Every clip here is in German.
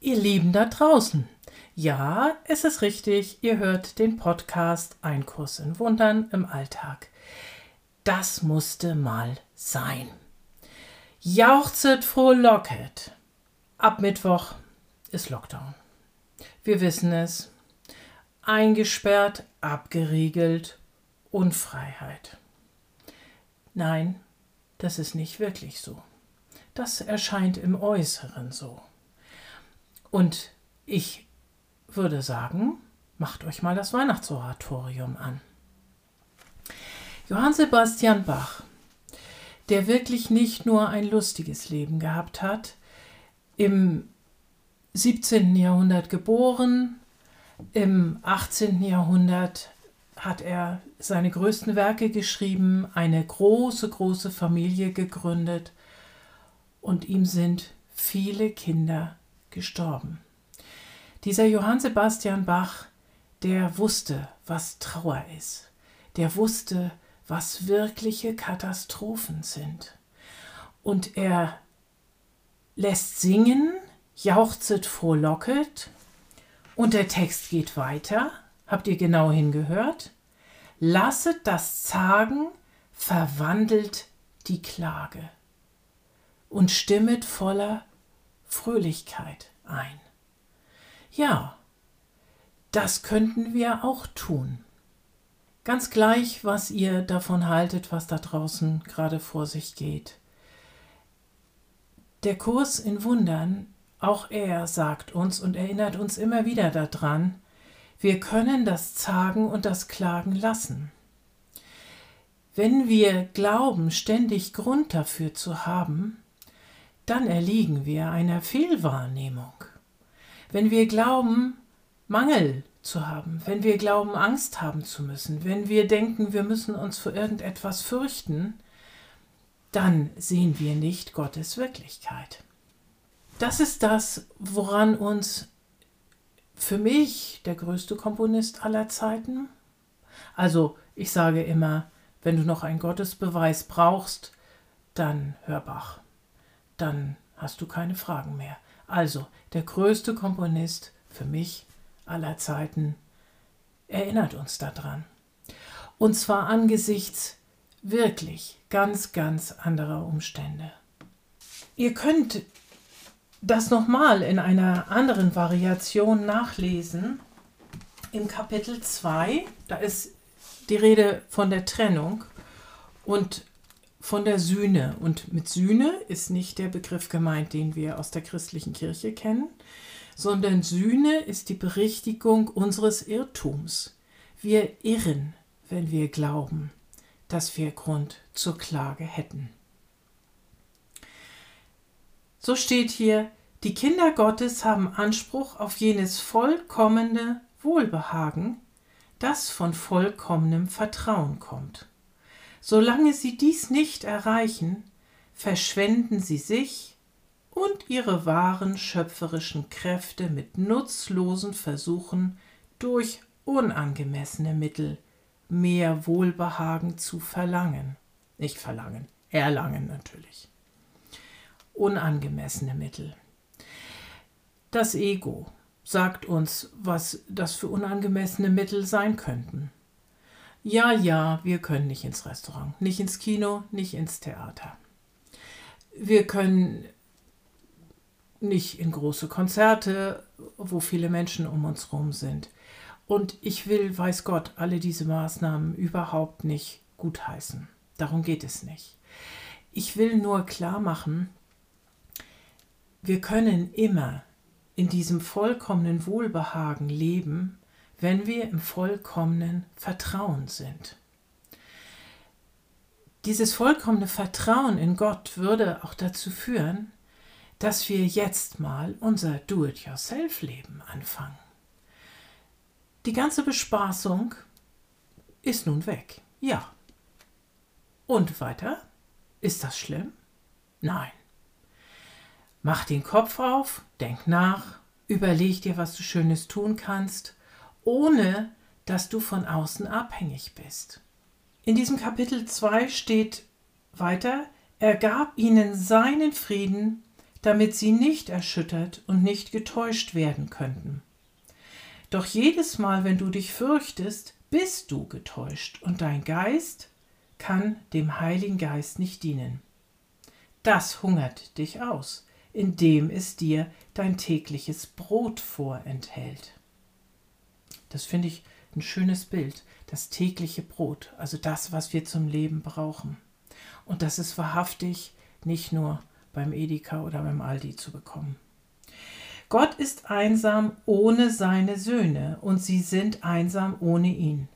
Ihr Lieben da draußen. Ja, es ist richtig, ihr hört den Podcast Ein Kurs in Wundern im Alltag. Das musste mal sein. Jauchzet frohlocket. Ab Mittwoch ist Lockdown. Wir wissen es. Eingesperrt, abgeriegelt, Unfreiheit. Nein, das ist nicht wirklich so. Das erscheint im Äußeren so. Und ich würde sagen, macht euch mal das Weihnachtsoratorium an. Johann Sebastian Bach, der wirklich nicht nur ein lustiges Leben gehabt hat, im 17. Jahrhundert geboren, im 18. Jahrhundert hat er seine größten Werke geschrieben, eine große, große Familie gegründet und ihm sind viele Kinder gestorben. Dieser Johann Sebastian Bach, der wusste, was Trauer ist. Der wusste, was wirkliche Katastrophen sind. Und er lässt singen, jauchzet frohlocket, und der Text geht weiter. Habt ihr genau hingehört? Lasset das Zagen verwandelt die Klage und stimmet voller Fröhlichkeit ein. Ja, das könnten wir auch tun. Ganz gleich, was ihr davon haltet, was da draußen gerade vor sich geht. Der Kurs in Wundern, auch er sagt uns und erinnert uns immer wieder daran, wir können das Zagen und das Klagen lassen. Wenn wir glauben, ständig Grund dafür zu haben, dann erliegen wir einer Fehlwahrnehmung. Wenn wir glauben, Mangel zu haben, wenn wir glauben, Angst haben zu müssen, wenn wir denken, wir müssen uns vor irgendetwas fürchten, dann sehen wir nicht Gottes Wirklichkeit. Das ist das, woran uns für mich der größte Komponist aller Zeiten, also ich sage immer, wenn du noch einen Gottesbeweis brauchst, dann hör Bach dann hast du keine Fragen mehr. Also, der größte Komponist für mich aller Zeiten erinnert uns daran. Und zwar angesichts wirklich ganz, ganz anderer Umstände. Ihr könnt das nochmal in einer anderen Variation nachlesen. Im Kapitel 2, da ist die Rede von der Trennung und von der Sühne. Und mit Sühne ist nicht der Begriff gemeint, den wir aus der christlichen Kirche kennen, sondern Sühne ist die Berichtigung unseres Irrtums. Wir irren, wenn wir glauben, dass wir Grund zur Klage hätten. So steht hier, die Kinder Gottes haben Anspruch auf jenes vollkommene Wohlbehagen, das von vollkommenem Vertrauen kommt. Solange sie dies nicht erreichen, verschwenden sie sich und ihre wahren schöpferischen Kräfte mit nutzlosen Versuchen durch unangemessene Mittel mehr Wohlbehagen zu verlangen. Nicht verlangen, erlangen natürlich. Unangemessene Mittel. Das Ego sagt uns, was das für unangemessene Mittel sein könnten. Ja, ja, wir können nicht ins Restaurant, nicht ins Kino, nicht ins Theater. Wir können nicht in große Konzerte, wo viele Menschen um uns herum sind. Und ich will, weiß Gott, alle diese Maßnahmen überhaupt nicht gutheißen. Darum geht es nicht. Ich will nur klar machen, wir können immer in diesem vollkommenen Wohlbehagen leben, wenn wir im vollkommenen Vertrauen sind. Dieses vollkommene Vertrauen in Gott würde auch dazu führen, dass wir jetzt mal unser Do-it-yourself-Leben anfangen. Die ganze Bespaßung ist nun weg. Ja. Und weiter? Ist das schlimm? Nein. Mach den Kopf auf, denk nach, überleg dir, was du Schönes tun kannst, ohne dass du von außen abhängig bist. In diesem Kapitel 2 steht weiter, er gab ihnen seinen Frieden, damit sie nicht erschüttert und nicht getäuscht werden könnten. Doch jedes Mal, wenn du dich fürchtest, bist du getäuscht und dein Geist kann dem Heiligen Geist nicht dienen. Das hungert dich aus indem es dir dein tägliches Brot vorenthält. Das finde ich ein schönes Bild, das tägliche Brot, also das, was wir zum Leben brauchen. Und das ist wahrhaftig nicht nur beim Edeka oder beim Aldi zu bekommen. Gott ist einsam ohne seine Söhne und sie sind einsam ohne ihn.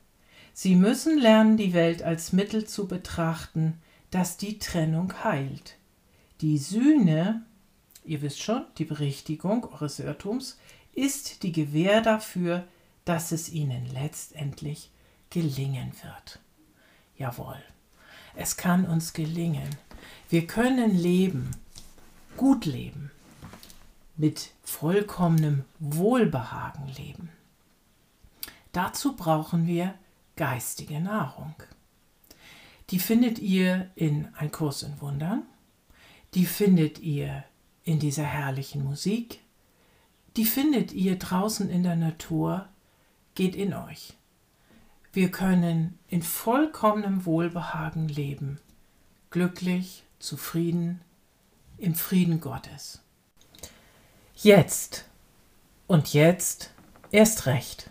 Sie müssen lernen, die Welt als Mittel zu betrachten, das die Trennung heilt. Die Sühne ihr wisst schon, die Berichtigung eures Irrtums ist die Gewähr dafür, dass es ihnen letztendlich gelingen wird. Jawohl, es kann uns gelingen. Wir können leben, gut leben, mit vollkommenem Wohlbehagen leben. Dazu brauchen wir geistige Nahrung. Die findet ihr in Ein Kurs in Wundern, die findet ihr in dieser herrlichen Musik. Die findet ihr draußen in der Natur, geht in euch. Wir können in vollkommenem Wohlbehagen leben, glücklich, zufrieden, im Frieden Gottes. Jetzt und jetzt erst recht.